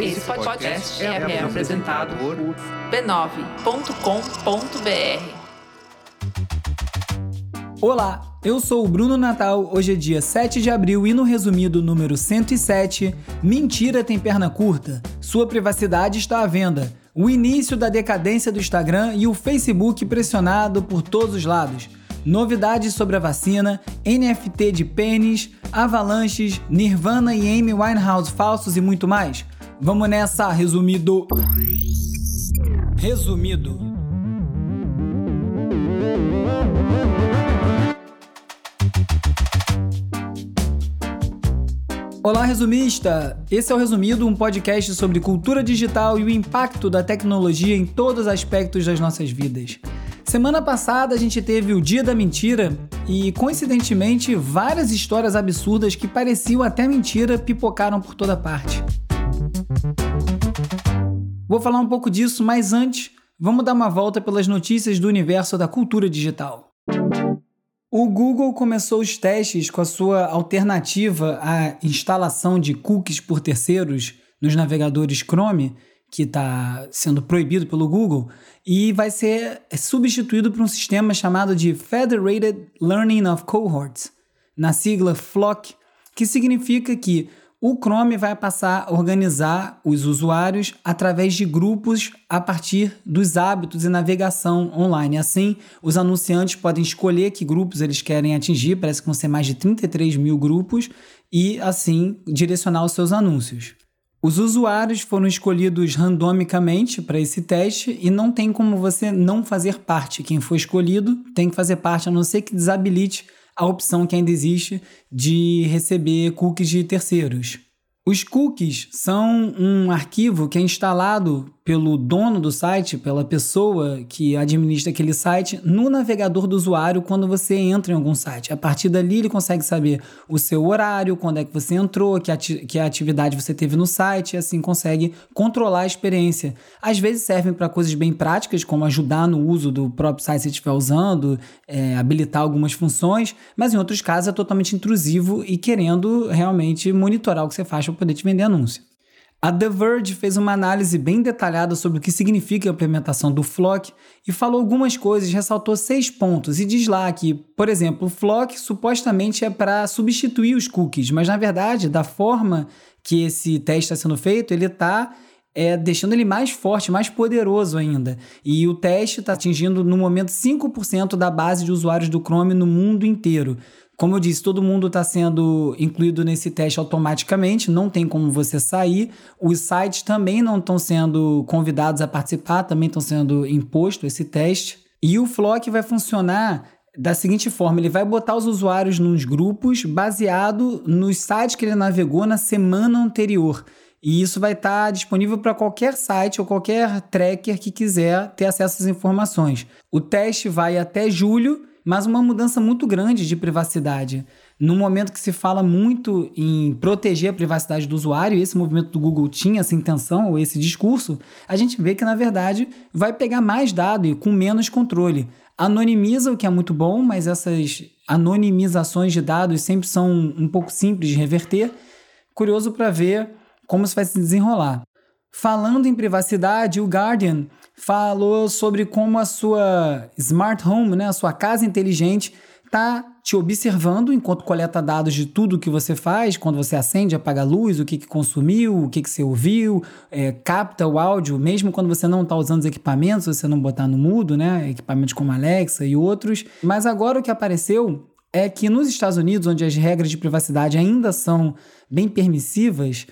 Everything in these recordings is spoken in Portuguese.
Esse podcast é, é apresentado por b9.com.br. Olá, eu sou o Bruno Natal. Hoje é dia 7 de abril e no resumido número 107, mentira tem perna curta. Sua privacidade está à venda. O início da decadência do Instagram e o Facebook pressionado por todos os lados. Novidades sobre a vacina, NFT de pênis, avalanches, Nirvana e Amy Winehouse falsos e muito mais. Vamos nessa, resumido. Resumido. Olá, resumista! Esse é o Resumido, um podcast sobre cultura digital e o impacto da tecnologia em todos os aspectos das nossas vidas. Semana passada a gente teve o Dia da Mentira e, coincidentemente, várias histórias absurdas que pareciam até mentira pipocaram por toda parte. Vou falar um pouco disso, mas antes, vamos dar uma volta pelas notícias do universo da cultura digital. O Google começou os testes com a sua alternativa à instalação de cookies por terceiros nos navegadores Chrome que está sendo proibido pelo Google e vai ser substituído por um sistema chamado de Federated Learning of Cohorts, na sigla FLOC, que significa que o Chrome vai passar a organizar os usuários através de grupos a partir dos hábitos e navegação online. Assim, os anunciantes podem escolher que grupos eles querem atingir, parece que vão ser mais de 33 mil grupos, e assim direcionar os seus anúncios. Os usuários foram escolhidos randomicamente para esse teste e não tem como você não fazer parte. Quem foi escolhido tem que fazer parte, a não ser que desabilite a opção que ainda existe de receber cookies de terceiros. Os cookies são um arquivo que é instalado pelo dono do site, pela pessoa que administra aquele site, no navegador do usuário quando você entra em algum site. A partir dali, ele consegue saber o seu horário, quando é que você entrou, que, ati que atividade você teve no site, e assim consegue controlar a experiência. Às vezes servem para coisas bem práticas, como ajudar no uso do próprio site que você estiver usando, é, habilitar algumas funções, mas em outros casos é totalmente intrusivo e querendo realmente monitorar o que você faz para poder te vender anúncio. A The Verge fez uma análise bem detalhada sobre o que significa a implementação do Flock e falou algumas coisas, ressaltou seis pontos e diz lá que, por exemplo, o Flock supostamente é para substituir os cookies, mas na verdade, da forma que esse teste está sendo feito, ele está é, deixando ele mais forte, mais poderoso ainda. E o teste está atingindo no momento 5% da base de usuários do Chrome no mundo inteiro. Como eu disse, todo mundo está sendo incluído nesse teste automaticamente, não tem como você sair. Os sites também não estão sendo convidados a participar, também estão sendo imposto esse teste. E o Flock vai funcionar da seguinte forma: ele vai botar os usuários nos grupos baseado nos sites que ele navegou na semana anterior. E isso vai estar tá disponível para qualquer site ou qualquer tracker que quiser ter acesso às informações. O teste vai até julho mas uma mudança muito grande de privacidade. No momento que se fala muito em proteger a privacidade do usuário, esse movimento do Google tinha essa intenção ou esse discurso, a gente vê que na verdade vai pegar mais dado e com menos controle. Anonimiza, o que é muito bom, mas essas anonimizações de dados sempre são um pouco simples de reverter. Curioso para ver como isso vai se desenrolar. Falando em privacidade, o Guardian falou sobre como a sua smart home, né, a sua casa inteligente, está te observando enquanto coleta dados de tudo que você faz, quando você acende, apaga a luz, o que, que consumiu, o que, que você ouviu, é, capta o áudio, mesmo quando você não está usando os equipamentos, você não botar no mudo, né? Equipamentos como Alexa e outros. Mas agora o que apareceu é que nos Estados Unidos, onde as regras de privacidade ainda são bem permissivas,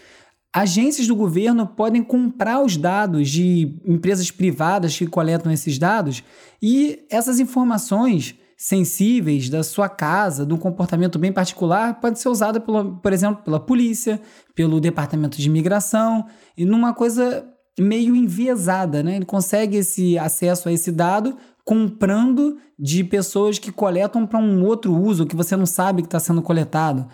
Agências do governo podem comprar os dados de empresas privadas que coletam esses dados e essas informações sensíveis da sua casa, de um comportamento bem particular, pode ser usada, pela, por exemplo, pela polícia, pelo departamento de imigração, e numa coisa meio enviesada, né? Ele consegue esse acesso a esse dado comprando de pessoas que coletam para um outro uso que você não sabe que está sendo coletado.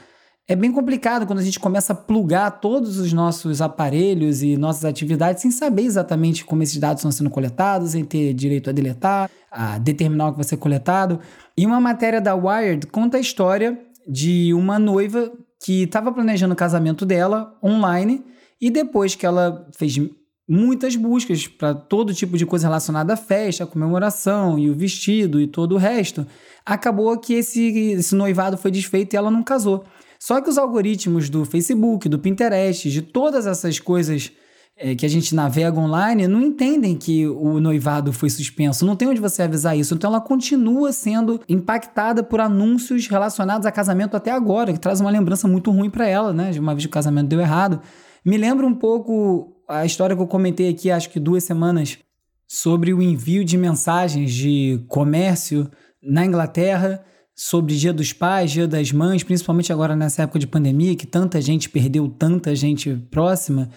É bem complicado quando a gente começa a plugar todos os nossos aparelhos e nossas atividades sem saber exatamente como esses dados estão sendo coletados, sem ter direito a deletar, a determinar o que vai ser coletado. E uma matéria da Wired conta a história de uma noiva que estava planejando o casamento dela online E depois que ela fez muitas buscas para todo tipo de coisa relacionada à festa, à comemoração e o vestido e todo o resto, acabou que esse, esse noivado foi desfeito e ela não casou. Só que os algoritmos do Facebook, do Pinterest, de todas essas coisas é, que a gente navega online, não entendem que o noivado foi suspenso. Não tem onde você avisar isso. Então ela continua sendo impactada por anúncios relacionados a casamento até agora, que traz uma lembrança muito ruim para ela, né? De uma vez que o casamento deu errado. Me lembra um pouco a história que eu comentei aqui, acho que duas semanas, sobre o envio de mensagens de comércio na Inglaterra sobre Dia dos Pais, Dia das Mães, principalmente agora nessa época de pandemia, que tanta gente perdeu tanta gente próxima,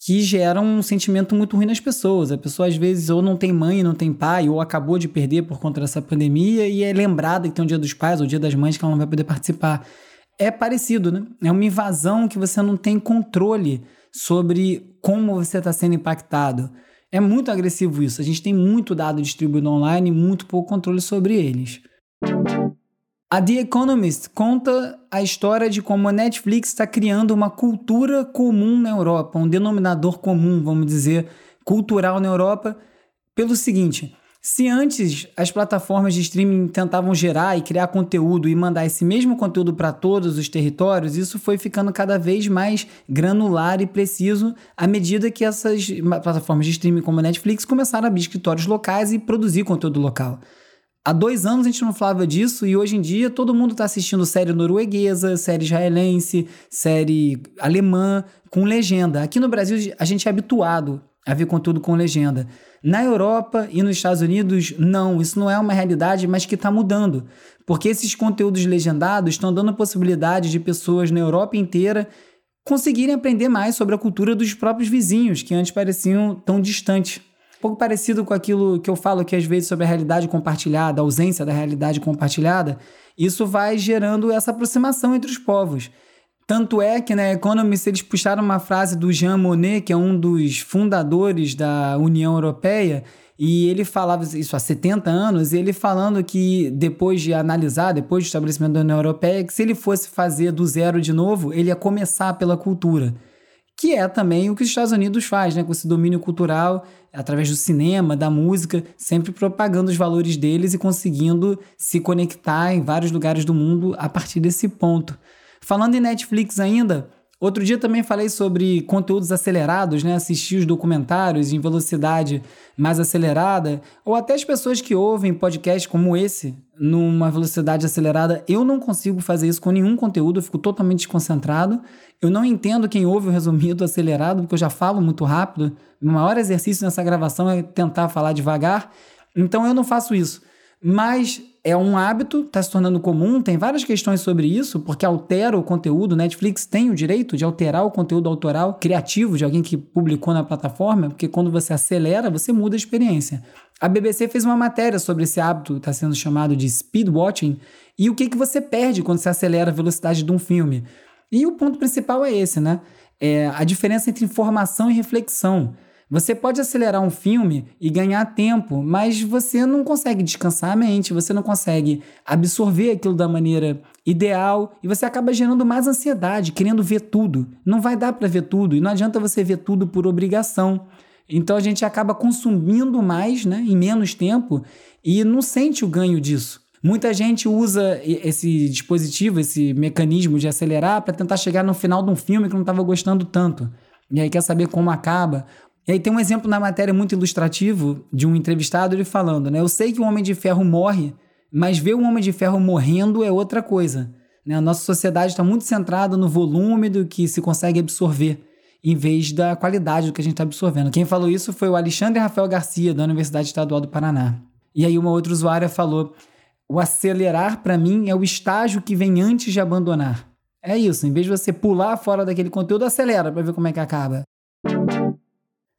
que gera um sentimento muito ruim nas pessoas. A pessoa às vezes ou não tem mãe, não tem pai, ou acabou de perder por conta dessa pandemia e é lembrada que tem o Dia dos Pais ou Dia das Mães que ela não vai poder participar. É parecido, né? É uma invasão que você não tem controle sobre como você está sendo impactado. É muito agressivo isso. A gente tem muito dado distribuído online e muito pouco controle sobre eles. A The Economist conta a história de como a Netflix está criando uma cultura comum na Europa, um denominador comum, vamos dizer, cultural na Europa, pelo seguinte: se antes as plataformas de streaming tentavam gerar e criar conteúdo e mandar esse mesmo conteúdo para todos os territórios, isso foi ficando cada vez mais granular e preciso à medida que essas plataformas de streaming como a Netflix começaram a abrir escritórios locais e produzir conteúdo local. Há dois anos a gente não falava disso e hoje em dia todo mundo está assistindo série norueguesa, série israelense, série alemã com legenda. Aqui no Brasil a gente é habituado a ver conteúdo com legenda. Na Europa e nos Estados Unidos, não, isso não é uma realidade, mas que está mudando. Porque esses conteúdos legendados estão dando a possibilidade de pessoas na Europa inteira conseguirem aprender mais sobre a cultura dos próprios vizinhos, que antes pareciam tão distantes. Um pouco parecido com aquilo que eu falo aqui às vezes sobre a realidade compartilhada, a ausência da realidade compartilhada, isso vai gerando essa aproximação entre os povos. Tanto é que na Economist eles puxaram uma frase do Jean Monnet, que é um dos fundadores da União Europeia, e ele falava isso há 70 anos, e ele falando que depois de analisar, depois do estabelecimento da União Europeia, que se ele fosse fazer do zero de novo, ele ia começar pela cultura. Que é também o que os Estados Unidos faz, né? Com esse domínio cultural, através do cinema, da música, sempre propagando os valores deles e conseguindo se conectar em vários lugares do mundo a partir desse ponto. Falando em Netflix ainda, outro dia também falei sobre conteúdos acelerados, né? Assistir os documentários em velocidade mais acelerada, ou até as pessoas que ouvem podcasts como esse numa velocidade acelerada. Eu não consigo fazer isso com nenhum conteúdo, eu fico totalmente desconcentrado. Eu não entendo quem ouve o resumido acelerado, porque eu já falo muito rápido. O maior exercício nessa gravação é tentar falar devagar. Então eu não faço isso. Mas é um hábito, está se tornando comum, tem várias questões sobre isso, porque altera o conteúdo. Netflix tem o direito de alterar o conteúdo autoral criativo de alguém que publicou na plataforma, porque quando você acelera, você muda a experiência. A BBC fez uma matéria sobre esse hábito, está sendo chamado de speed watching, e o que, que você perde quando você acelera a velocidade de um filme. E o ponto principal é esse, né? É a diferença entre informação e reflexão. Você pode acelerar um filme e ganhar tempo, mas você não consegue descansar a mente, você não consegue absorver aquilo da maneira ideal e você acaba gerando mais ansiedade, querendo ver tudo. Não vai dar para ver tudo e não adianta você ver tudo por obrigação. Então a gente acaba consumindo mais, né, em menos tempo e não sente o ganho disso. Muita gente usa esse dispositivo, esse mecanismo de acelerar para tentar chegar no final de um filme que não estava gostando tanto. E aí quer saber como acaba, e aí tem um exemplo na matéria muito ilustrativo de um entrevistado ele falando, né? Eu sei que o Homem de Ferro morre, mas ver o Homem de Ferro morrendo é outra coisa. Né? A nossa sociedade está muito centrada no volume do que se consegue absorver, em vez da qualidade do que a gente está absorvendo. Quem falou isso foi o Alexandre Rafael Garcia, da Universidade Estadual do Paraná. E aí uma outra usuária falou: o acelerar para mim é o estágio que vem antes de abandonar. É isso, em vez de você pular fora daquele conteúdo, acelera para ver como é que acaba.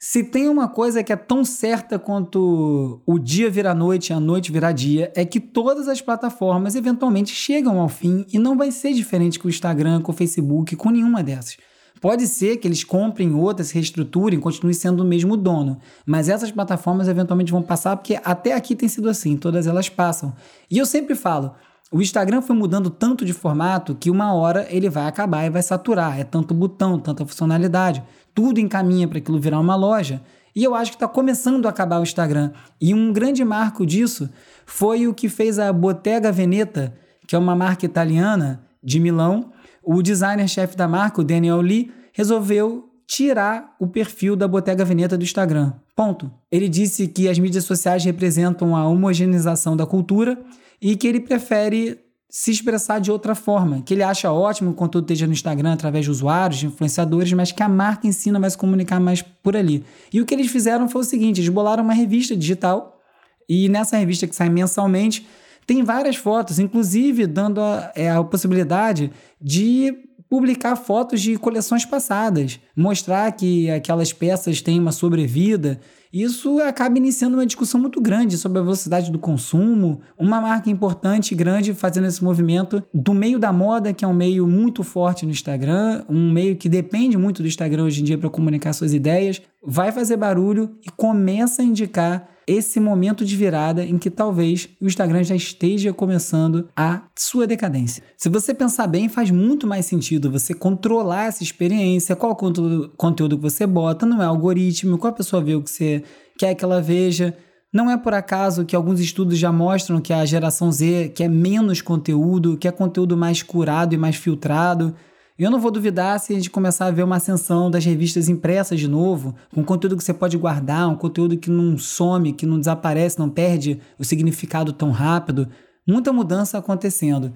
Se tem uma coisa que é tão certa quanto o dia virar noite e a noite virar dia, é que todas as plataformas eventualmente chegam ao fim e não vai ser diferente com o Instagram, com o Facebook, com nenhuma dessas. Pode ser que eles comprem outras, reestruturem, continuem sendo o mesmo dono, mas essas plataformas eventualmente vão passar porque até aqui tem sido assim, todas elas passam. E eu sempre falo, O Instagram foi mudando tanto de formato que uma hora ele vai acabar e vai saturar. É tanto botão, tanta funcionalidade. Tudo encaminha para aquilo virar uma loja. E eu acho que está começando a acabar o Instagram. E um grande marco disso foi o que fez a Bottega Veneta, que é uma marca italiana de Milão. O designer-chefe da marca, o Daniel Lee, resolveu tirar o perfil da Bottega Veneta do Instagram. Ponto. Ele disse que as mídias sociais representam a homogeneização da cultura e que ele prefere se expressar de outra forma, que ele acha ótimo que o conteúdo esteja no Instagram através de usuários, de influenciadores, mas que a marca ensina vai se comunicar mais por ali. E o que eles fizeram foi o seguinte, eles bolaram uma revista digital e nessa revista que sai mensalmente tem várias fotos, inclusive dando a, é, a possibilidade de publicar fotos de coleções passadas, mostrar que aquelas peças têm uma sobrevida. Isso acaba iniciando uma discussão muito grande sobre a velocidade do consumo. Uma marca importante, grande, fazendo esse movimento do meio da moda, que é um meio muito forte no Instagram, um meio que depende muito do Instagram hoje em dia para comunicar suas ideias, vai fazer barulho e começa a indicar esse momento de virada em que talvez o Instagram já esteja começando a sua decadência. Se você pensar bem, faz muito mais sentido você controlar essa experiência, qual conteúdo, conteúdo que você bota, não é algoritmo, qual pessoa vê o que você quer que ela veja. Não é por acaso que alguns estudos já mostram que a geração Z quer menos conteúdo, quer conteúdo mais curado e mais filtrado. Eu não vou duvidar se a gente começar a ver uma ascensão das revistas impressas de novo, com conteúdo que você pode guardar, um conteúdo que não some, que não desaparece, não perde o significado tão rápido. Muita mudança acontecendo.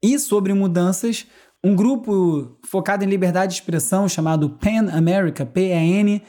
E sobre mudanças, um grupo focado em liberdade de expressão chamado PAN America, PAN,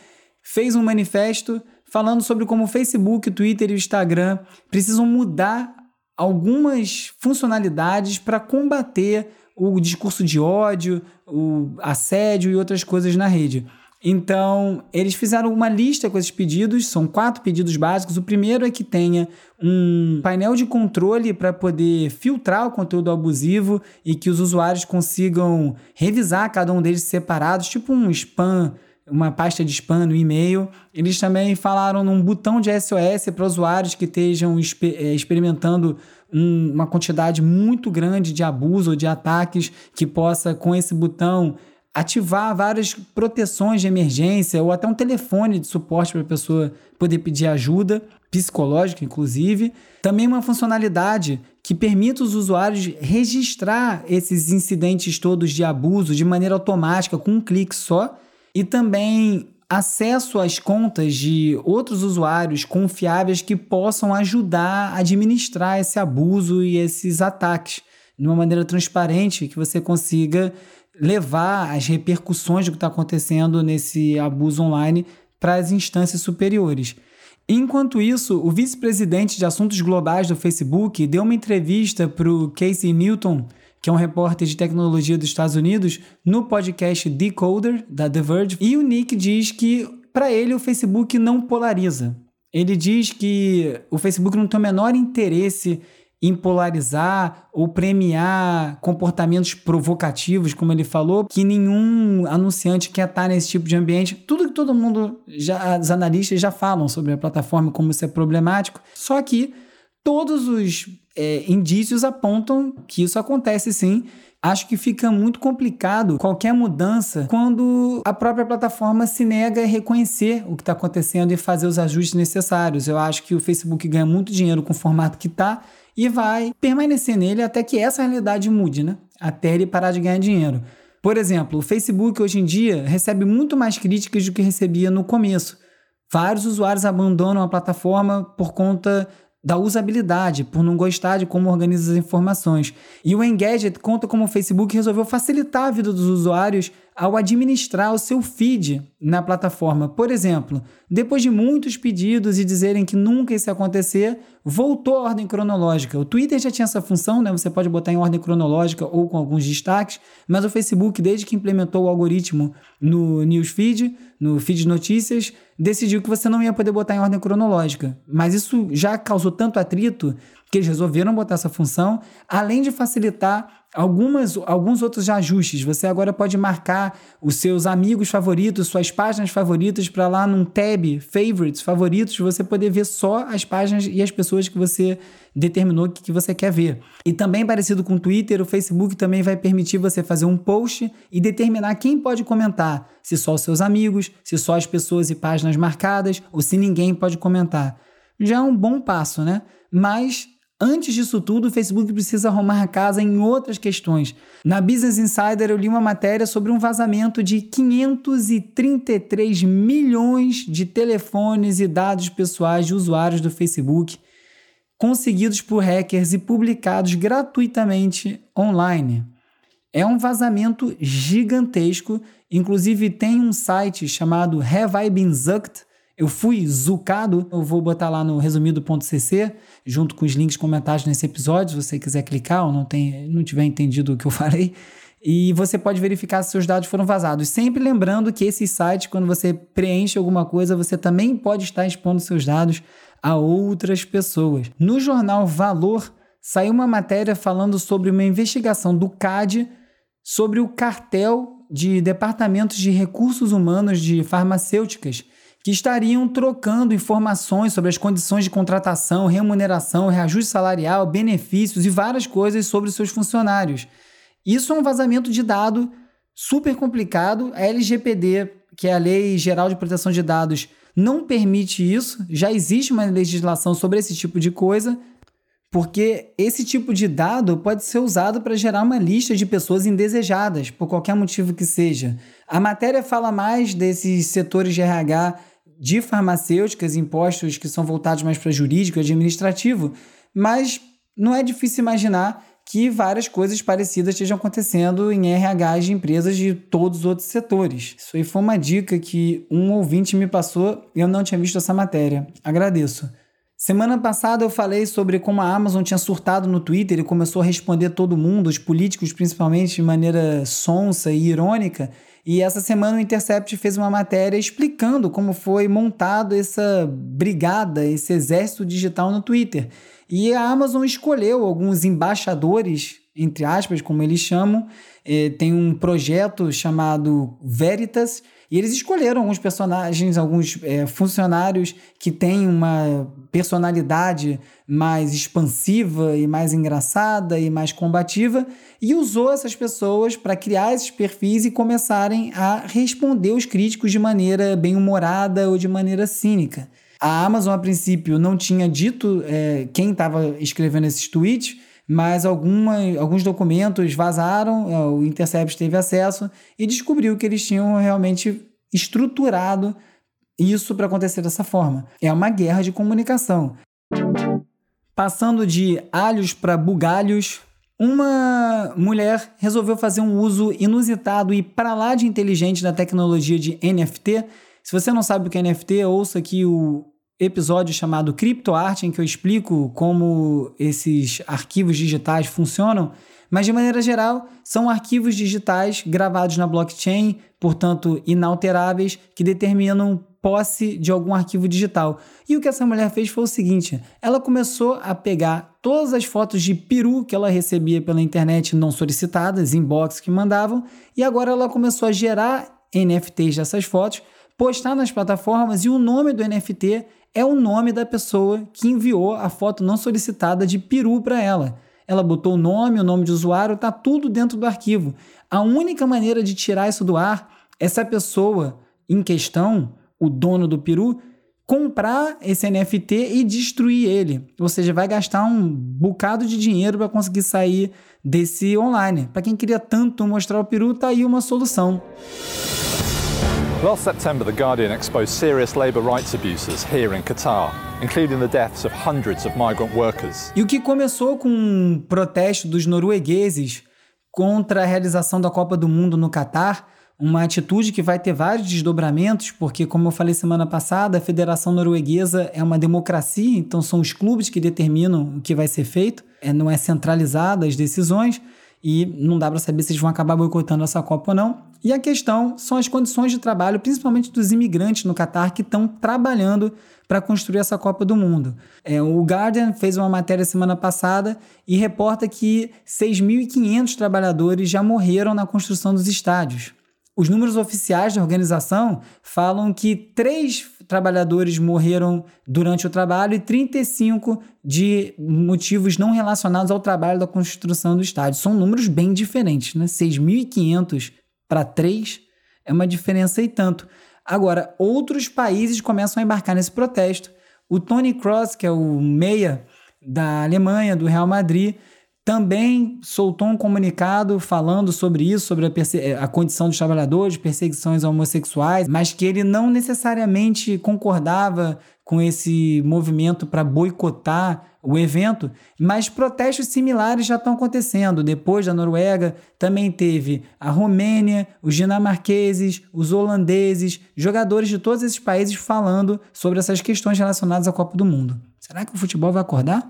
fez um manifesto falando sobre como o Facebook, o Twitter e o Instagram precisam mudar algumas funcionalidades para combater o discurso de ódio, o assédio e outras coisas na rede. Então, eles fizeram uma lista com esses pedidos, são quatro pedidos básicos. O primeiro é que tenha um painel de controle para poder filtrar o conteúdo abusivo e que os usuários consigam revisar cada um deles separados, tipo um spam, uma pasta de spam no e-mail. Eles também falaram num botão de SOS para usuários que estejam eh, experimentando um, uma quantidade muito grande de abuso ou de ataques que possa, com esse botão, ativar várias proteções de emergência ou até um telefone de suporte para a pessoa poder pedir ajuda, psicológica inclusive. Também uma funcionalidade que permite os usuários registrar esses incidentes todos de abuso de maneira automática, com um clique só. E também acesso às contas de outros usuários confiáveis que possam ajudar a administrar esse abuso e esses ataques de uma maneira transparente, que você consiga levar as repercussões do que está acontecendo nesse abuso online para as instâncias superiores. Enquanto isso, o vice-presidente de assuntos globais do Facebook deu uma entrevista para o Casey Newton, que é um repórter de tecnologia dos Estados Unidos, no podcast Decoder, da The Verge. E o Nick diz que, para ele, o Facebook não polariza. Ele diz que o Facebook não tem o menor interesse em polarizar ou premiar comportamentos provocativos, como ele falou, que nenhum anunciante quer estar nesse tipo de ambiente. Tudo que todo mundo, já, os analistas já falam sobre a plataforma, como isso é problemático. Só que todos os é, indícios apontam que isso acontece sim. Acho que fica muito complicado qualquer mudança quando a própria plataforma se nega a reconhecer o que está acontecendo e fazer os ajustes necessários. Eu acho que o Facebook ganha muito dinheiro com o formato que está e vai permanecer nele até que essa realidade mude, né? Até ele parar de ganhar dinheiro. Por exemplo, o Facebook hoje em dia recebe muito mais críticas do que recebia no começo. Vários usuários abandonam a plataforma por conta da usabilidade, por não gostar de como organiza as informações. E o Engadget conta como o Facebook resolveu facilitar a vida dos usuários ao administrar o seu feed na plataforma. Por exemplo, depois de muitos pedidos e dizerem que nunca isso ia acontecer, voltou a ordem cronológica. O Twitter já tinha essa função, né? Você pode botar em ordem cronológica ou com alguns destaques, mas o Facebook, desde que implementou o algoritmo no newsfeed, no feed de notícias, decidiu que você não ia poder botar em ordem cronológica. Mas isso já causou tanto atrito que eles resolveram botar essa função, além de facilitar algumas, alguns outros ajustes. Você agora pode marcar os seus amigos favoritos, suas páginas favoritas para lá num tab favorites favoritos, você poder ver só as páginas e as pessoas que você determinou que, que você quer ver. E também parecido com o Twitter, o Facebook também vai permitir você fazer um post e determinar quem pode comentar, se só os seus amigos, se só as pessoas e páginas marcadas ou se ninguém pode comentar. Já é um bom passo, né? Mas Antes disso tudo, o Facebook precisa arrumar a casa em outras questões. Na Business Insider, eu li uma matéria sobre um vazamento de 533 milhões de telefones e dados pessoais de usuários do Facebook, conseguidos por hackers e publicados gratuitamente online. É um vazamento gigantesco, inclusive tem um site chamado Have I Been Zucked? Eu fui zucado, eu vou botar lá no resumido.cc junto com os links comentados nesse episódio, se você quiser clicar ou não, tem, não tiver entendido o que eu falei. E você pode verificar se seus dados foram vazados. Sempre lembrando que esse site, quando você preenche alguma coisa, você também pode estar expondo seus dados a outras pessoas. No jornal Valor, saiu uma matéria falando sobre uma investigação do CAD sobre o cartel de departamentos de recursos humanos de farmacêuticas que estariam trocando informações sobre as condições de contratação, remuneração, reajuste salarial, benefícios e várias coisas sobre seus funcionários. Isso é um vazamento de dado super complicado. A LGPD, que é a Lei Geral de Proteção de Dados, não permite isso. Já existe uma legislação sobre esse tipo de coisa, porque esse tipo de dado pode ser usado para gerar uma lista de pessoas indesejadas, por qualquer motivo que seja. A matéria fala mais desses setores de RH de farmacêuticas, impostos que são voltados mais para jurídico e administrativo, mas não é difícil imaginar que várias coisas parecidas estejam acontecendo em RH de empresas de todos os outros setores. Isso aí foi uma dica que um ouvinte me passou e eu não tinha visto essa matéria. Agradeço. Semana passada eu falei sobre como a Amazon tinha surtado no Twitter e começou a responder todo mundo, os políticos principalmente, de maneira sonsa e irônica. E essa semana o Intercept fez uma matéria explicando como foi montado essa brigada, esse exército digital no Twitter. E a Amazon escolheu alguns embaixadores, entre aspas, como eles chamam. Eh, tem um projeto chamado Veritas, e eles escolheram alguns personagens, alguns é, funcionários que têm uma personalidade mais expansiva e mais engraçada e mais combativa e usou essas pessoas para criar esses perfis e começarem a responder os críticos de maneira bem humorada ou de maneira cínica. A Amazon, a princípio, não tinha dito é, quem estava escrevendo esses tweets, mas alguma, alguns documentos vazaram, é, o Intercept teve acesso e descobriu que eles tinham realmente estruturado isso para acontecer dessa forma. É uma guerra de comunicação. Passando de alhos para bugalhos, uma mulher resolveu fazer um uso inusitado e para lá de inteligente da tecnologia de NFT. Se você não sabe o que é NFT, ouça aqui o episódio chamado CryptoArt, em que eu explico como esses arquivos digitais funcionam, mas de maneira geral, são arquivos digitais gravados na blockchain, portanto inalteráveis, que determinam posse de algum arquivo digital. E o que essa mulher fez foi o seguinte: ela começou a pegar todas as fotos de peru que ela recebia pela internet não solicitadas, inbox que mandavam, e agora ela começou a gerar NFTs dessas fotos, postar nas plataformas e o nome do NFT é o nome da pessoa que enviou a foto não solicitada de peru para ela. Ela botou o nome, o nome de usuário, tá tudo dentro do arquivo. A única maneira de tirar isso do ar é se a pessoa em questão, o dono do peru, comprar esse NFT e destruir ele. Ou seja, vai gastar um bocado de dinheiro para conseguir sair desse online. Para quem queria tanto mostrar o peru, tá aí uma solução. Last September, The Guardian exposed serious labour rights abuses here in Qatar, including the deaths of hundreds of migrant workers. E o que começou com um protesto dos noruegueses contra a realização da Copa do Mundo no Catar, uma atitude que vai ter vários desdobramentos, porque, como eu falei semana passada, a Federação Norueguesa é uma democracia, então são os clubes que determinam o que vai ser feito, é, não é centralizada as decisões. E não dá para saber se eles vão acabar boicotando essa Copa ou não. E a questão são as condições de trabalho, principalmente dos imigrantes no Catar que estão trabalhando para construir essa Copa do Mundo. É, o Guardian fez uma matéria semana passada e reporta que 6.500 trabalhadores já morreram na construção dos estádios. Os números oficiais da organização falam que três trabalhadores morreram durante o trabalho e 35 de motivos não relacionados ao trabalho da construção do estádio. São números bem diferentes, né? 6.500 para 3 é uma diferença e tanto. Agora, outros países começam a embarcar nesse protesto. O Tony Cross, que é o meia da Alemanha, do Real Madrid, também soltou um comunicado falando sobre isso, sobre a, eh, a, condição dos trabalhadores, perseguições homossexuais, mas que ele não necessariamente concordava com esse movimento para boicotar o evento, mas protestos similares já estão acontecendo. Depois da Noruega, também teve a Romênia, os dinamarqueses, os holandeses, jogadores de todos esses países falando sobre essas questões relacionadas à Copa do Mundo. Será que o futebol vai acordar?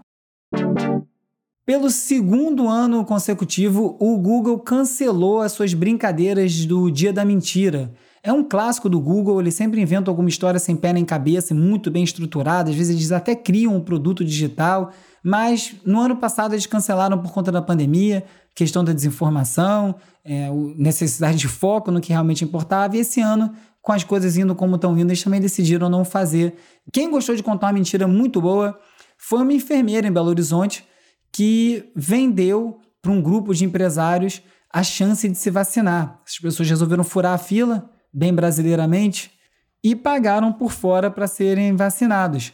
Pelo segundo ano consecutivo, o Google cancelou as suas brincadeiras do Dia da Mentira. É um clássico do Google, ele sempre inventa alguma história sem pé nem cabeça, muito bem estruturada, às vezes eles até criam um produto digital, mas no ano passado eles cancelaram por conta da pandemia, questão da desinformação, é, necessidade de foco no que realmente importava, e esse ano, com as coisas indo como estão indo, eles também decidiram não fazer. Quem gostou de contar uma mentira muito boa foi uma enfermeira em Belo Horizonte, que vendeu para um grupo de empresários a chance de se vacinar. As pessoas resolveram furar a fila, bem brasileiramente, e pagaram por fora para serem vacinados.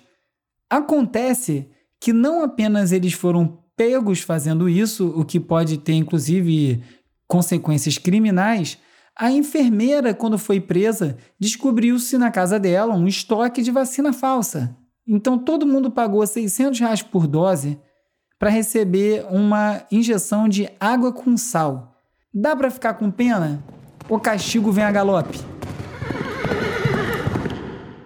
Acontece que não apenas eles foram pegos fazendo isso, o que pode ter inclusive consequências criminais, a enfermeira, quando foi presa, descobriu-se na casa dela um estoque de vacina falsa. Então todo mundo pagou 600 reais por dose para receber uma injeção de água com sal. Dá para ficar com pena? O castigo vem a galope.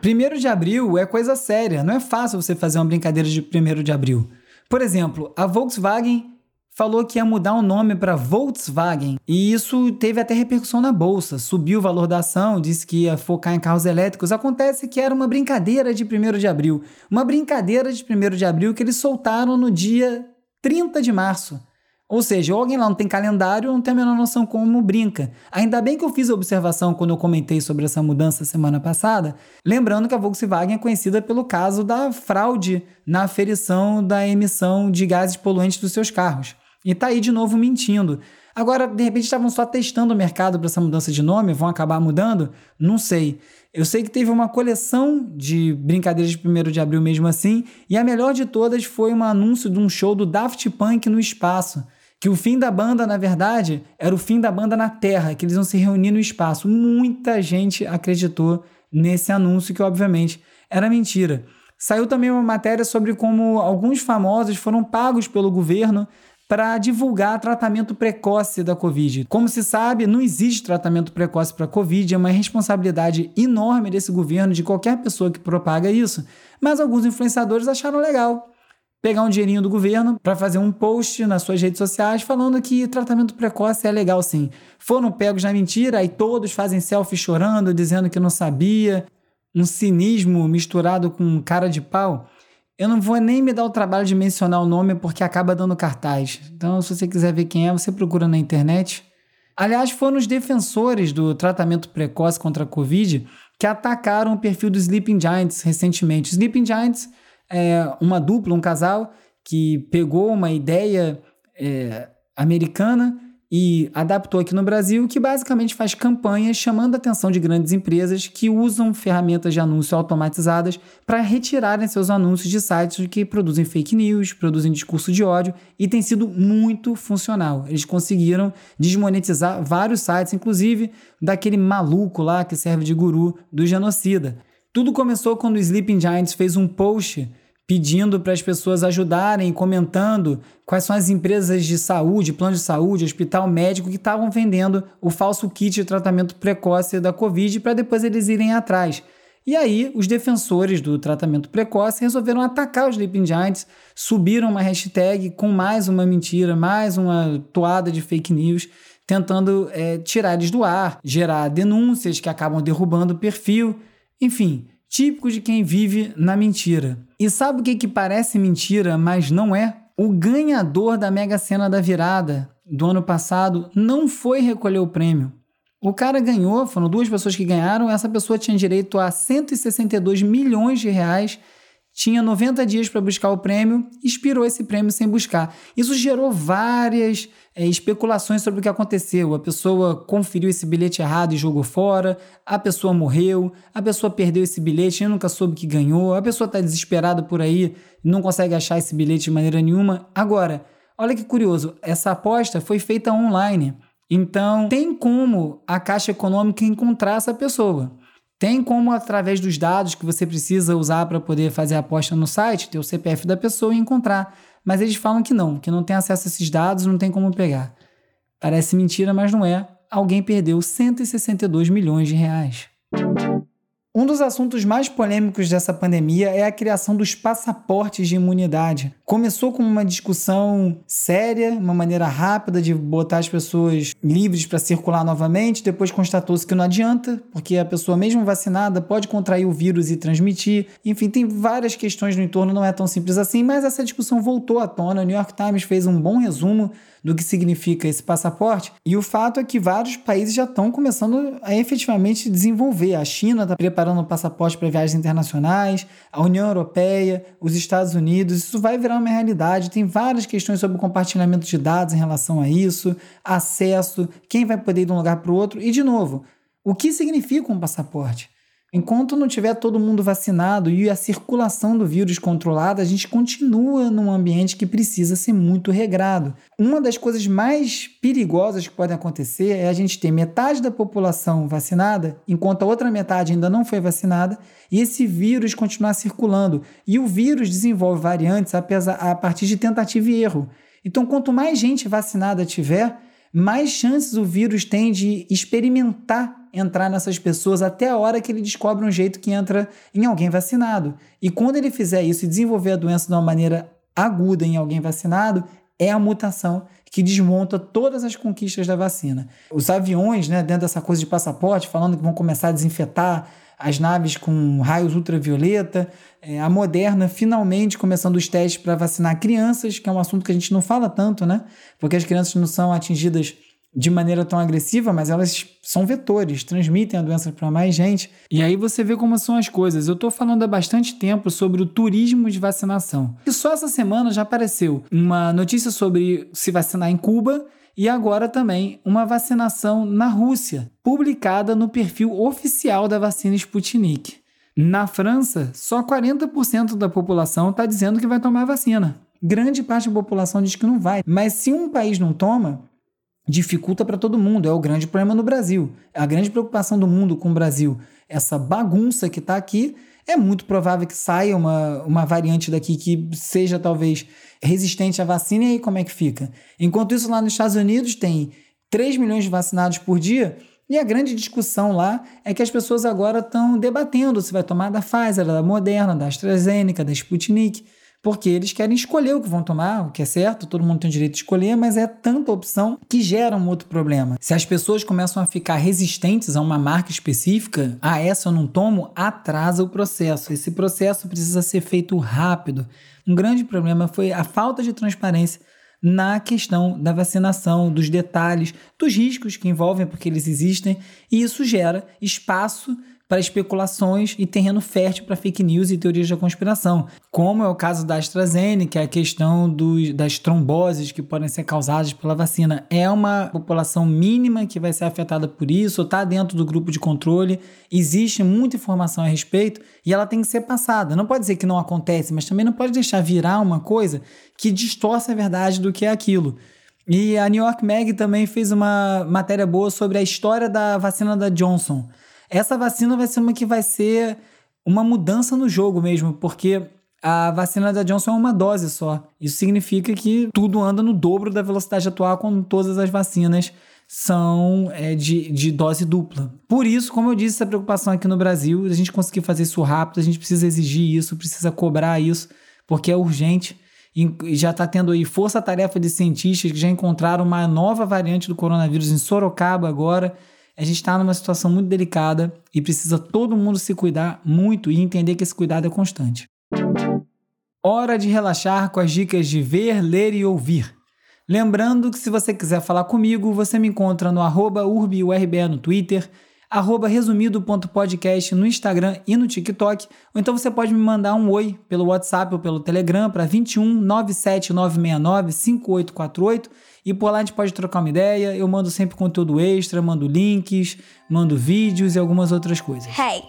Primeiro de abril é coisa séria, não é fácil você fazer uma brincadeira de primeiro de abril. Por exemplo, a Volkswagen falou que ia mudar o nome para Volkswagen e isso teve até repercussão na bolsa. Subiu o valor da ação, disse que ia focar em carros elétricos. Acontece que era uma brincadeira de 1 de abril. Uma brincadeira de 1 de abril que eles soltaram no dia 30 de março. Ou seja, alguém lá não tem calendário, não tem a menor noção como brinca. Ainda bem que eu fiz a observação quando eu comentei sobre essa mudança semana passada, lembrando que a Volkswagen é conhecida pelo caso da fraude na aferição da emissão de gases poluentes dos seus carros. E tá aí de novo mentindo. Agora, de repente, estavam só testando o mercado para essa mudança de nome, vão acabar mudando? Não sei. Eu sei que teve uma coleção de brincadeiras de 1 de abril mesmo assim, e a melhor de todas foi um anúncio de um show do Daft Punk no espaço. Que o fim da banda, na verdade, era o fim da banda na Terra, que eles iam se reunir no espaço. Muita gente acreditou nesse anúncio, que obviamente era mentira. Saiu também uma matéria sobre como alguns famosos foram pagos pelo governo para divulgar tratamento precoce da Covid. Como se sabe, não existe tratamento precoce para a Covid, é uma responsabilidade enorme desse governo, de qualquer pessoa que propaga isso. Mas alguns influenciadores acharam legal pegar um dinheirinho do governo para fazer um post nas suas redes sociais falando que tratamento precoce é legal sim. Foram pegos na mentira, aí todos fazem selfie chorando, dizendo que não sabia, um cinismo misturado com cara de pau. Eu não vou nem me dar o trabalho de mencionar o nome porque acaba dando cartaz. Então, se você quiser ver quem é, você procura na internet. Aliás, foram os defensores do tratamento precoce contra a Covid que atacaram o perfil do Sleeping Giants recentemente. Sleeping Giants é uma dupla, um casal que pegou uma ideia é, americana e adaptou aqui no Brasil, que basicamente faz campanhas chamando a atenção de grandes empresas que usam ferramentas de anúncio automatizadas para retirarem seus anúncios de sites que produzem fake news, produzem discurso de ódio e tem sido muito funcional. Eles conseguiram desmonetizar vários sites, inclusive daquele maluco lá que serve de guru do genocida. Tudo começou quando o Sleeping Giants fez um post pedindo para as pessoas ajudarem, comentando quais são as empresas de saúde, plano de saúde, hospital médico que estavam vendendo o falso kit de tratamento precoce da Covid para depois eles irem atrás. E aí, os defensores do tratamento precoce resolveram atacar os Sleeping Giants, subiram uma hashtag com mais uma mentira, mais uma toada de fake news, tentando é, tirar eles do ar, gerar denúncias que acabam derrubando o perfil, enfim, típico de quem vive na mentira. E sabe o que, que parece mentira, mas não é? O ganhador da Mega Sena da virada do ano passado não foi recolher o prêmio. O cara ganhou, foram duas pessoas que ganharam, essa pessoa tinha direito a 162 milhões de reais, tinha 90 dias para buscar o prêmio, expirou esse prêmio sem buscar. Isso gerou várias é, especulações sobre o que aconteceu. A pessoa conferiu esse bilhete errado e jogou fora, a pessoa morreu, a pessoa perdeu esse bilhete e nunca soube que ganhou, a pessoa está desesperada por aí, não consegue achar esse bilhete de maneira nenhuma. Agora, olha que curioso, essa aposta foi feita online. Então, tem como a Caixa Econômica encontrar essa pessoa. Tem como, através dos dados que você precisa usar para poder fazer a aposta no site, ter o CPF da pessoa e encontrar. Mas eles falam que não, que não tem acesso a esses dados, não tem como pegar. Parece mentira, mas não é. Alguém perdeu 162 milhões de reais. Um dos assuntos mais polêmicos dessa pandemia é a criação dos passaportes de imunidade. Começou com uma discussão séria, uma maneira rápida de botar as pessoas livres para circular novamente, depois constatou-se que não adianta, porque a pessoa mesmo vacinada pode contrair o vírus e transmitir. Enfim, tem várias questões no entorno, não é tão simples assim, mas essa discussão voltou à tona. O New York Times fez um bom resumo do que significa esse passaporte. E o fato é que vários países já estão começando a efetivamente desenvolver. A China está preparando um passaporte para viagens internacionais, a União Europeia, os Estados Unidos. Isso vai virar uma realidade. Tem várias questões sobre o compartilhamento de dados em relação a isso, acesso, quem vai poder ir de um lugar para o outro. E, de novo, o que significa um passaporte? Enquanto não tiver todo mundo vacinado e a circulação do vírus controlada, a gente continua num ambiente que precisa ser muito regrado. Uma das coisas mais perigosas que podem acontecer é a gente ter metade da população vacinada, enquanto a outra metade ainda não foi vacinada, e esse vírus continuar circulando. E o vírus desenvolve variantes a partir de tentativa e erro. Então, quanto mais gente vacinada tiver, mais chances o vírus tem de experimentar entrar nessas pessoas até a hora que ele descobre um jeito que entra em alguém vacinado. E quando ele fizer isso e desenvolver a doença de uma maneira aguda em alguém vacinado, é a mutação que desmonta todas as conquistas da vacina. Os aviões, né, dentro dessa coisa de passaporte, falando que vão começar a desinfetar as naves com raios ultravioleta, é, a Moderna finalmente começando os testes para vacinar crianças, que é um assunto que a gente não fala tanto, né? Porque as crianças não são atingidas de maneira tão agressiva, mas elas são vetores, transmitem a doença para mais gente. E aí você vê como são as coisas. Eu estou falando há bastante tempo sobre o turismo de vacinação. E só essa semana já apareceu uma notícia sobre se vacinar em Cuba e agora também uma vacinação na Rússia, publicada no perfil oficial da vacina Sputnik. Na França, só 40% da população está dizendo que vai tomar vacina. Grande parte da população diz que não vai. Mas se um país não toma, dificulta para todo mundo. É o grande problema no Brasil. A grande preocupação do mundo com o Brasil, essa bagunça que está aqui, é muito provável que saia uma, uma variante daqui que seja talvez resistente à vacina, e aí como é que fica? Enquanto isso, lá nos Estados Unidos tem 3 milhões de vacinados por dia, e a grande discussão lá é que as pessoas agora estão debatendo se vai tomar da Pfizer, da Moderna, da AstraZeneca, da Sputnik porque eles querem escolher o que vão tomar, o que é certo, todo mundo tem o direito de escolher, mas é tanta opção que gera um outro problema. Se as pessoas começam a ficar resistentes a uma marca específica, ah, essa eu não tomo, atrasa o processo. Esse processo precisa ser feito rápido. Um grande problema foi a falta de transparência na questão da vacinação, dos detalhes, dos riscos que envolvem, porque eles existem, e isso gera espaço para especulações e terreno fértil para fake news e teorias da conspiração, como é o caso da AstraZeneca, é a questão dos, das tromboses que podem ser causadas pela vacina. É uma população mínima que vai ser afetada por isso, está dentro do grupo de controle, existe muita informação a respeito e ela tem que ser passada. Não pode dizer que não acontece, mas também não pode deixar virar uma coisa que distorce a verdade do que é aquilo. E a New York Mag também fez uma matéria boa sobre a história da vacina da Johnson. Essa vacina vai ser uma que vai ser uma mudança no jogo mesmo, porque a vacina da Johnson é uma dose só. Isso significa que tudo anda no dobro da velocidade atual com todas as vacinas são é, de, de dose dupla. Por isso, como eu disse, essa preocupação aqui no Brasil, a gente conseguir fazer isso rápido, a gente precisa exigir isso, precisa cobrar isso, porque é urgente. E já está tendo aí força-tarefa de cientistas que já encontraram uma nova variante do coronavírus em Sorocaba agora. A gente está numa situação muito delicada e precisa todo mundo se cuidar muito e entender que esse cuidado é constante. Hora de relaxar com as dicas de ver, ler e ouvir. Lembrando que se você quiser falar comigo, você me encontra no arroba urbiurbe no Twitter, arroba resumido.podcast no Instagram e no TikTok, ou então você pode me mandar um oi pelo WhatsApp ou pelo Telegram para 21 97969 5848 e por lá a gente pode trocar uma ideia. Eu mando sempre conteúdo extra, mando links, mando vídeos e algumas outras coisas. Hey!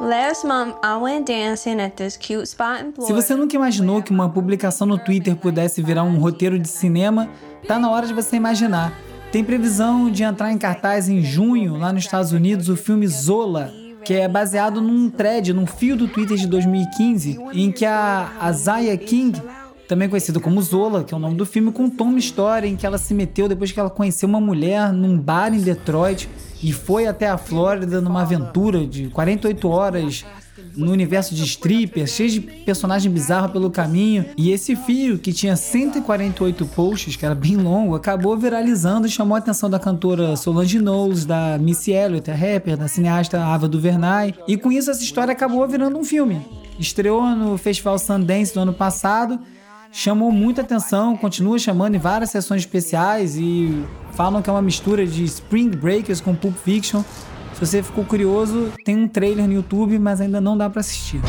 Last month I went dancing at this cute spot in Florida. Se você nunca imaginou que uma publicação no Twitter pudesse virar um roteiro de cinema, tá na hora de você imaginar. Tem previsão de entrar em cartaz em junho, lá nos Estados Unidos, o filme Zola, que é baseado num thread, num fio do Twitter de 2015, em que a, Zaya King, também conhecida como Zola, que é o nome do filme, contou uma história em que ela se meteu depois que ela conheceu uma mulher num bar em Detroit e foi até a Flórida numa aventura de 48 horas no universo de strippers, cheio de personagem bizarro pelo caminho. E esse fio, que tinha 148 posts, que era bem longo, acabou viralizando e chamou a atenção da cantora Solange Knowles, da Missy Elliott, a rapper, da cineasta Ava DuVernay. E com isso essa história acabou virando um filme. Estreou no Festival Sundance do ano passado chamou muita atenção, continua chamando em várias sessões especiais e falam que é uma mistura de Spring Breakers com Pulp Fiction. Se você ficou curioso, tem um trailer no YouTube, mas ainda não dá para assistir.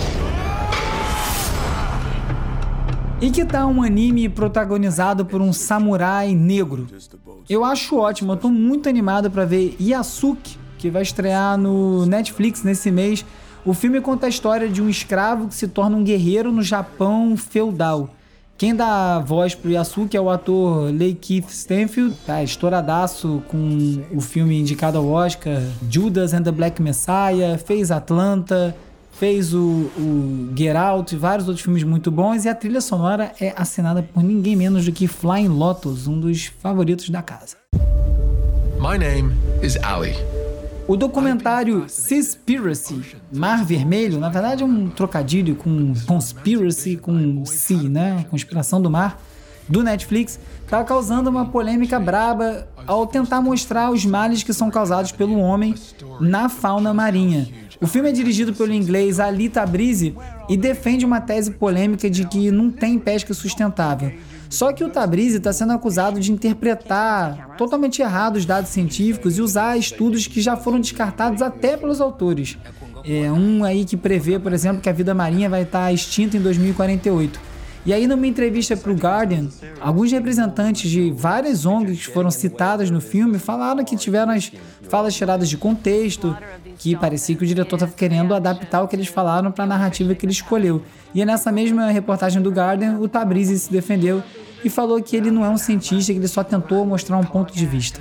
E que tal um anime protagonizado por um samurai negro? Eu acho ótimo, eu tô muito animado para ver Yasuki, que vai estrear no Netflix nesse mês. O filme conta a história de um escravo que se torna um guerreiro no Japão feudal. Quem dá voz pro Yasuki é o ator Leigh Keith Stanfield, tá estouradaço com o filme indicado ao Oscar, Judas and the Black Messiah, fez Atlanta, fez o, o Get Out e vários outros filmes muito bons, e a trilha sonora é assinada por ninguém menos do que Flying Lotus, um dos favoritos da casa. My name is Ali. O documentário Seaspiracy, Mar Vermelho, na verdade é um trocadilho com conspiracy, com sea, né? Conspiração do mar, do Netflix, está causando uma polêmica braba ao tentar mostrar os males que são causados pelo homem na fauna marinha. O filme é dirigido pelo inglês Ali Tabrizi e defende uma tese polêmica de que não tem pesca sustentável. Só que o Tabrizi está sendo acusado de interpretar totalmente errado os dados científicos e usar estudos que já foram descartados até pelos autores. É um aí que prevê, por exemplo, que a vida marinha vai estar extinta em 2048. E aí, numa entrevista para o Guardian, alguns representantes de várias ONGs que foram citadas no filme falaram que tiveram as falas tiradas de contexto, que parecia que o diretor estava querendo adaptar o que eles falaram para a narrativa que ele escolheu. E é nessa mesma reportagem do Guardian, o Tabrizi se defendeu e falou que ele não é um cientista, que ele só tentou mostrar um ponto de vista.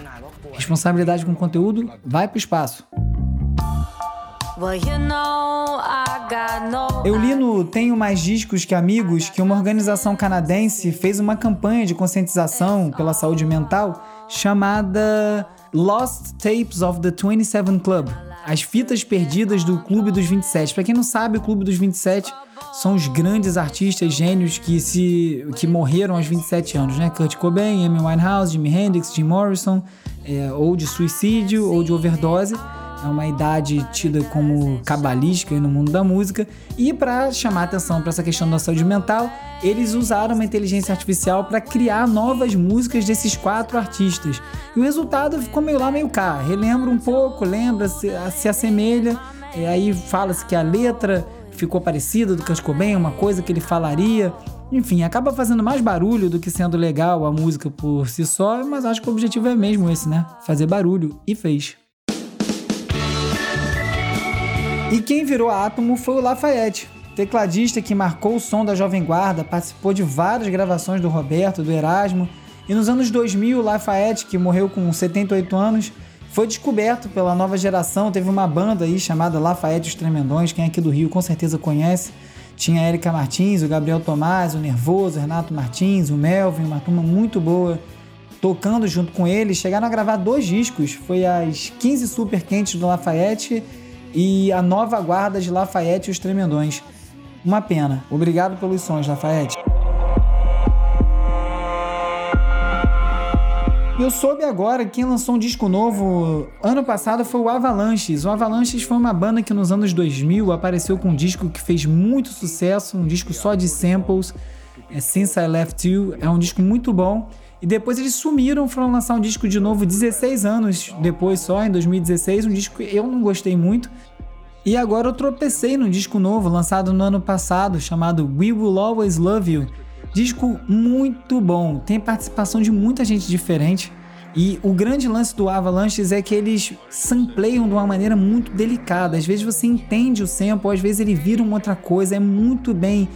Responsabilidade com o conteúdo vai para o espaço. Eu li no Tenho Mais Discos que Amigos que uma organização canadense fez uma campanha de conscientização pela saúde mental chamada Lost Tapes of the 27 Club As Fitas Perdidas do Clube dos 27. Para quem não sabe, o Clube dos 27 são os grandes artistas gênios que se que morreram aos 27 anos, né? Kurt Cobain, Amy Winehouse, Jimi Hendrix, Jim Morrison, é, ou de suicídio ou de overdose é uma idade tida como cabalística no mundo da música. E para chamar atenção para essa questão da saúde mental, eles usaram uma inteligência artificial para criar novas músicas desses quatro artistas. E o resultado ficou meio lá, meio cá. Relembra um pouco, lembra, se, se assemelha. E aí fala-se que a letra ficou parecida do Kurt Cobain, uma coisa que ele falaria. Enfim, acaba fazendo mais barulho do que sendo legal a música por si só, mas acho que o objetivo é mesmo esse, né? Fazer barulho. E fez. E quem virou átomo foi o Lafayette, tecladista que marcou o som da Jovem Guarda, participou de várias gravações do Roberto, do Erasmo, e nos anos 2000 o Lafayette, que morreu com 78 anos, foi descoberto pela nova geração, teve uma banda aí chamada Lafayette os Tremendões, quem é aqui do Rio com certeza conhece, tinha a Erika Martins, o Gabriel Tomás, o Nervoso, o Renato Martins, o Melvin, uma turma muito boa tocando junto com ele, chegaram a gravar dois discos. Foi as 15 Super Quentes do Lafayette e a Nova Guarda de Lafayette e os Tremendões. Uma pena. Obrigado pelos sons, Lafayette. Eu soube agora que quem lançou um disco novo ano passado foi o Avalanches. O Avalanches foi uma banda que nos anos 2000 apareceu com um disco que fez muito sucesso, um disco só de samples. É Since I Left You, é um disco muito bom. E depois eles sumiram, foram lançar um disco de novo 16 anos depois só, em 2016, um disco que eu não gostei muito. E agora eu tropecei num disco novo, lançado no ano passado, chamado We Will Always Love You. Disco muito bom, tem participação de muita gente diferente. E o grande lance do Avalanches é que eles sampleiam de uma maneira muito delicada. Às vezes você entende o sample, às vezes ele vira uma outra coisa, é muito bem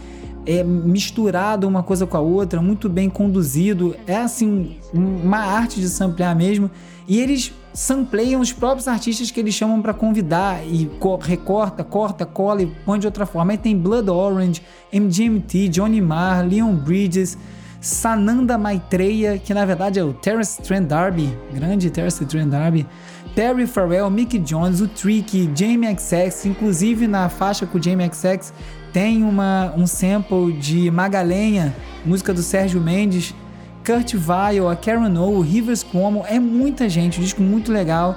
é misturado uma coisa com a outra, muito bem conduzido. É assim, uma arte de samplear mesmo. E eles sampleiam os próprios artistas que eles chamam para convidar e recorta, corta, cola e põe de outra forma. Aí tem Blood Orange, MGMT, Johnny Marr, Leon Bridges, Sananda Maitreya, que na verdade é o Terence Trent D'Arby, grande Terence Trent D'Arby, Perry Farrell, Mickey Jones, o Trick, Jamie XX, inclusive na faixa com o Jamie XX tem uma, um sample de Magalenha, música do Sérgio Mendes, Kurt Vile, a Karen O, Rivers Cuomo, é muita gente, um disco muito legal.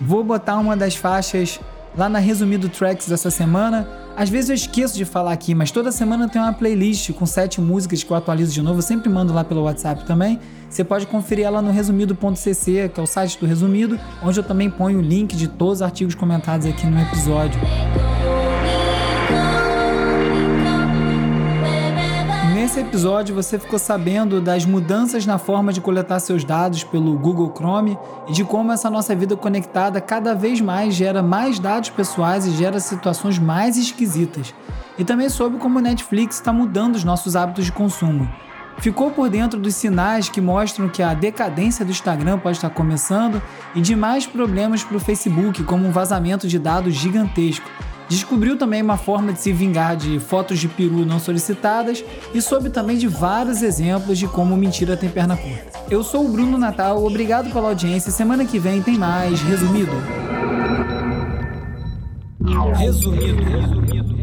Vou botar uma das faixas lá na Resumido Tracks dessa semana. Às vezes eu esqueço de falar aqui, mas toda semana tem uma playlist com sete músicas que eu atualizo de novo. Eu sempre mando lá pelo WhatsApp também. Você pode conferir ela no resumido.cc, que é o site do Resumido, onde eu também ponho o link de todos os artigos comentados aqui no episódio. Nesse episódio você ficou sabendo das mudanças na forma de coletar seus dados pelo Google Chrome e de como essa nossa vida conectada cada vez mais gera mais dados pessoais e gera situações mais esquisitas. E também soube como o Netflix está mudando os nossos hábitos de consumo. Ficou por dentro dos sinais que mostram que a decadência do Instagram pode estar começando e de mais problemas para o Facebook, como um vazamento de dados gigantesco Descobriu também uma forma de se vingar de fotos de peru não solicitadas e soube também de vários exemplos de como mentira tem perna curta. Eu sou o Bruno Natal, obrigado pela audiência. Semana que vem tem mais Resumido. Resumido. Resumido.